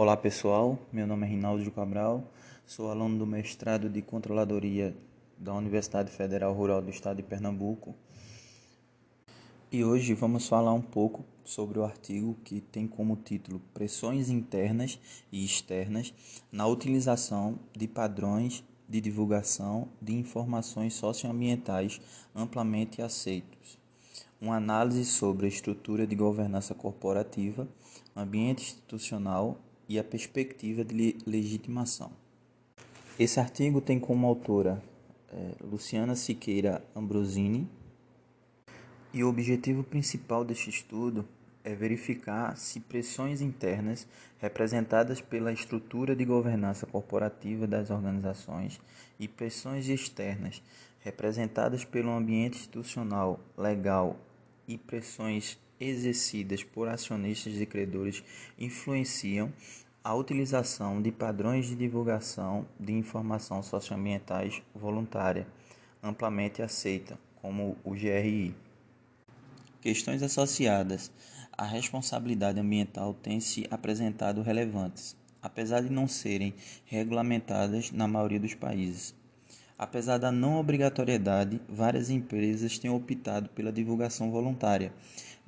Olá pessoal, meu nome é Rinaldo Cabral, sou aluno do mestrado de Controladoria da Universidade Federal Rural do Estado de Pernambuco. E hoje vamos falar um pouco sobre o artigo que tem como título Pressões internas e externas na utilização de padrões de divulgação de informações socioambientais amplamente aceitos. Uma análise sobre a estrutura de governança corporativa, ambiente institucional e a perspectiva de legitimação. Esse artigo tem como autora é, Luciana Siqueira Ambrosini e o objetivo principal deste estudo é verificar se pressões internas representadas pela estrutura de governança corporativa das organizações e pressões externas representadas pelo ambiente institucional, legal e pressões exercidas por acionistas e credores influenciam a utilização de padrões de divulgação de informação socioambientais voluntária, amplamente aceita, como o GRI. Questões associadas à responsabilidade ambiental têm se apresentado relevantes, apesar de não serem regulamentadas na maioria dos países. Apesar da não obrigatoriedade, várias empresas têm optado pela divulgação voluntária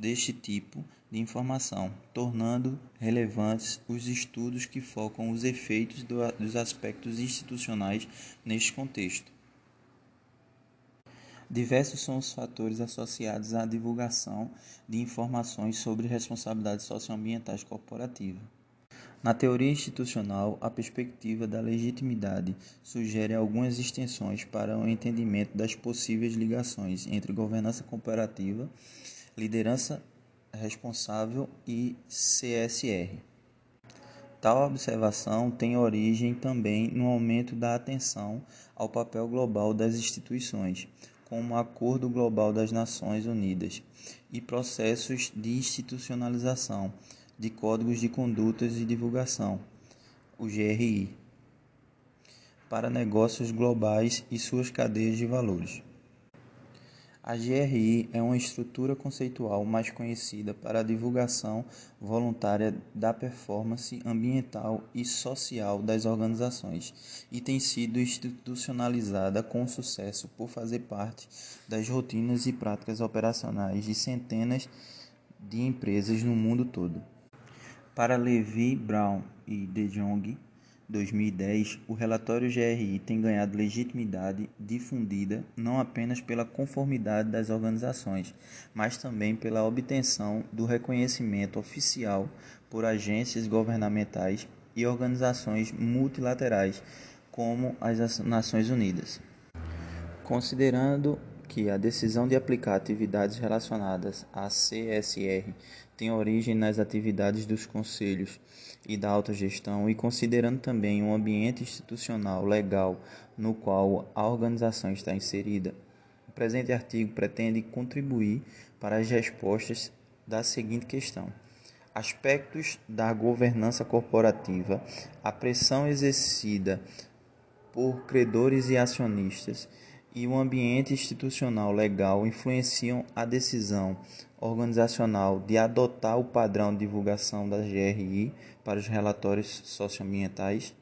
deste tipo de informação, tornando relevantes os estudos que focam os efeitos do, dos aspectos institucionais neste contexto. Diversos são os fatores associados à divulgação de informações sobre responsabilidade socioambientais corporativa. Na teoria institucional, a perspectiva da legitimidade sugere algumas extensões para o entendimento das possíveis ligações entre governança cooperativa, liderança responsável e CSR. Tal observação tem origem também no aumento da atenção ao papel global das instituições, como o Acordo Global das Nações Unidas e processos de institucionalização de códigos de condutas e divulgação, o GRI, para negócios globais e suas cadeias de valores. A GRI é uma estrutura conceitual mais conhecida para a divulgação voluntária da performance ambiental e social das organizações e tem sido institucionalizada com sucesso por fazer parte das rotinas e práticas operacionais de centenas de empresas no mundo todo. Para Levi Brown e De Jong, 2010, o relatório GRI tem ganhado legitimidade difundida não apenas pela conformidade das organizações, mas também pela obtenção do reconhecimento oficial por agências governamentais e organizações multilaterais, como as Nações Unidas. Considerando que a decisão de aplicar atividades relacionadas à CSR tem origem nas atividades dos conselhos e da autogestão e considerando também o ambiente institucional legal no qual a organização está inserida, o presente artigo pretende contribuir para as respostas da seguinte questão: aspectos da governança corporativa, a pressão exercida por credores e acionistas e o ambiente institucional legal influenciam a decisão organizacional de adotar o padrão de divulgação da GRI para os relatórios socioambientais.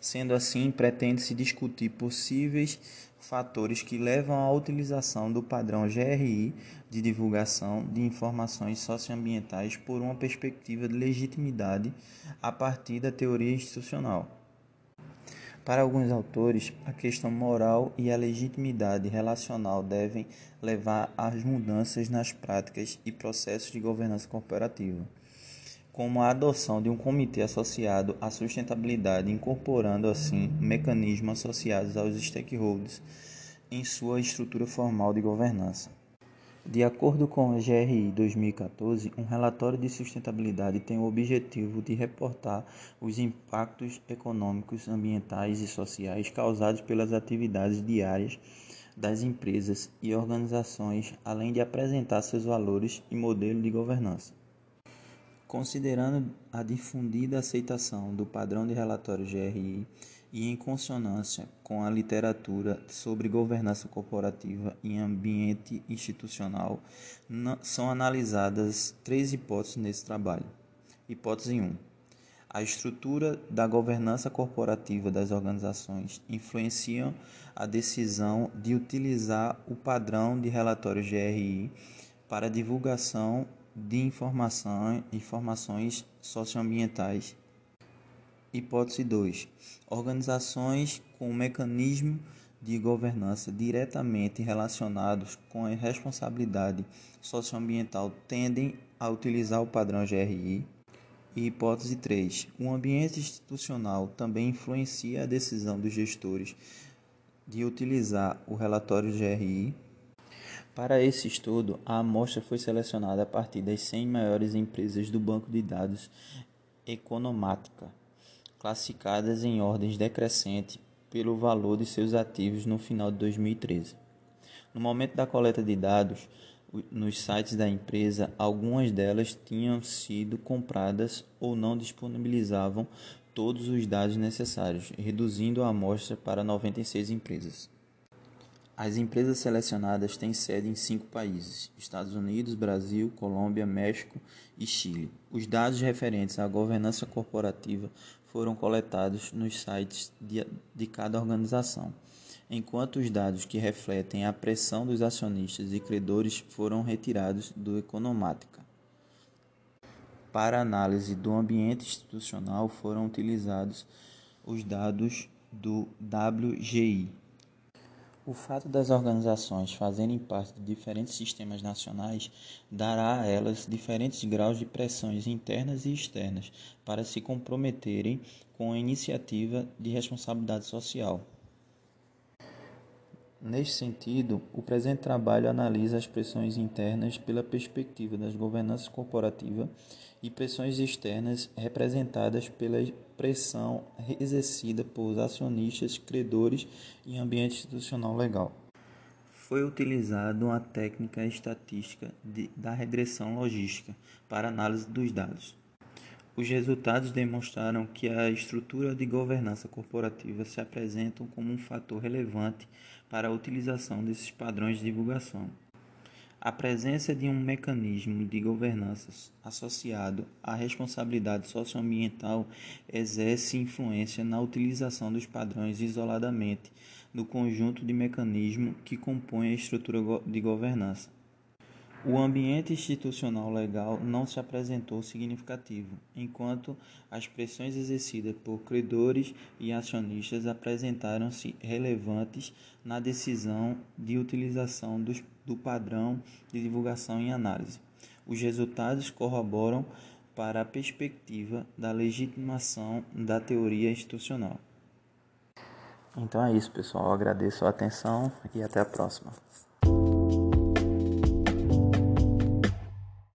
Sendo assim, pretende-se discutir possíveis fatores que levam à utilização do padrão GRI de divulgação de informações socioambientais por uma perspectiva de legitimidade a partir da teoria institucional. Para alguns autores, a questão moral e a legitimidade relacional devem levar às mudanças nas práticas e processos de governança corporativa, como a adoção de um comitê associado à sustentabilidade, incorporando assim mecanismos associados aos stakeholders em sua estrutura formal de governança. De acordo com a GRI 2014, um relatório de sustentabilidade tem o objetivo de reportar os impactos econômicos, ambientais e sociais causados pelas atividades diárias das empresas e organizações, além de apresentar seus valores e modelo de governança. Considerando a difundida aceitação do padrão de relatório GRI, e em consonância com a literatura sobre governança corporativa em ambiente institucional, são analisadas três hipóteses nesse trabalho. Hipótese 1. A estrutura da governança corporativa das organizações influencia a decisão de utilizar o padrão de relatório GRI para divulgação de informação, informações socioambientais. Hipótese 2. Organizações com mecanismo de governança diretamente relacionados com a responsabilidade socioambiental tendem a utilizar o padrão GRI e hipótese 3. O ambiente institucional também influencia a decisão dos gestores de utilizar o relatório GRI. Para esse estudo, a amostra foi selecionada a partir das 100 maiores empresas do banco de dados Economática, classificadas em ordens decrescente pelo valor de seus ativos no final de 2013. No momento da coleta de dados, nos sites da empresa, algumas delas tinham sido compradas ou não disponibilizavam todos os dados necessários, reduzindo a amostra para 96 empresas. As empresas selecionadas têm sede em cinco países: Estados Unidos, Brasil, Colômbia, México e Chile. Os dados referentes à governança corporativa foram coletados nos sites de, de cada organização enquanto os dados que refletem a pressão dos acionistas e credores foram retirados do Economática. Para análise do ambiente institucional foram utilizados os dados do WGI. O fato das organizações fazerem parte de diferentes sistemas nacionais dará a elas diferentes graus de pressões internas e externas para se comprometerem com a iniciativa de responsabilidade social. Neste sentido, o presente trabalho analisa as pressões internas pela perspectiva das governanças corporativa e pressões externas representadas pela pressão exercida por acionistas, credores e ambiente institucional legal. Foi utilizada uma técnica estatística de, da regressão logística para análise dos dados. Os resultados demonstraram que a estrutura de governança corporativa se apresentam como um fator relevante para a utilização desses padrões de divulgação. A presença de um mecanismo de governança associado à responsabilidade socioambiental exerce influência na utilização dos padrões isoladamente do conjunto de mecanismos que compõem a estrutura de governança. O ambiente institucional legal não se apresentou significativo, enquanto as pressões exercidas por credores e acionistas apresentaram-se relevantes na decisão de utilização dos, do padrão de divulgação e análise. Os resultados corroboram para a perspectiva da legitimação da teoria institucional. Então é isso, pessoal. Eu agradeço a atenção e até a próxima.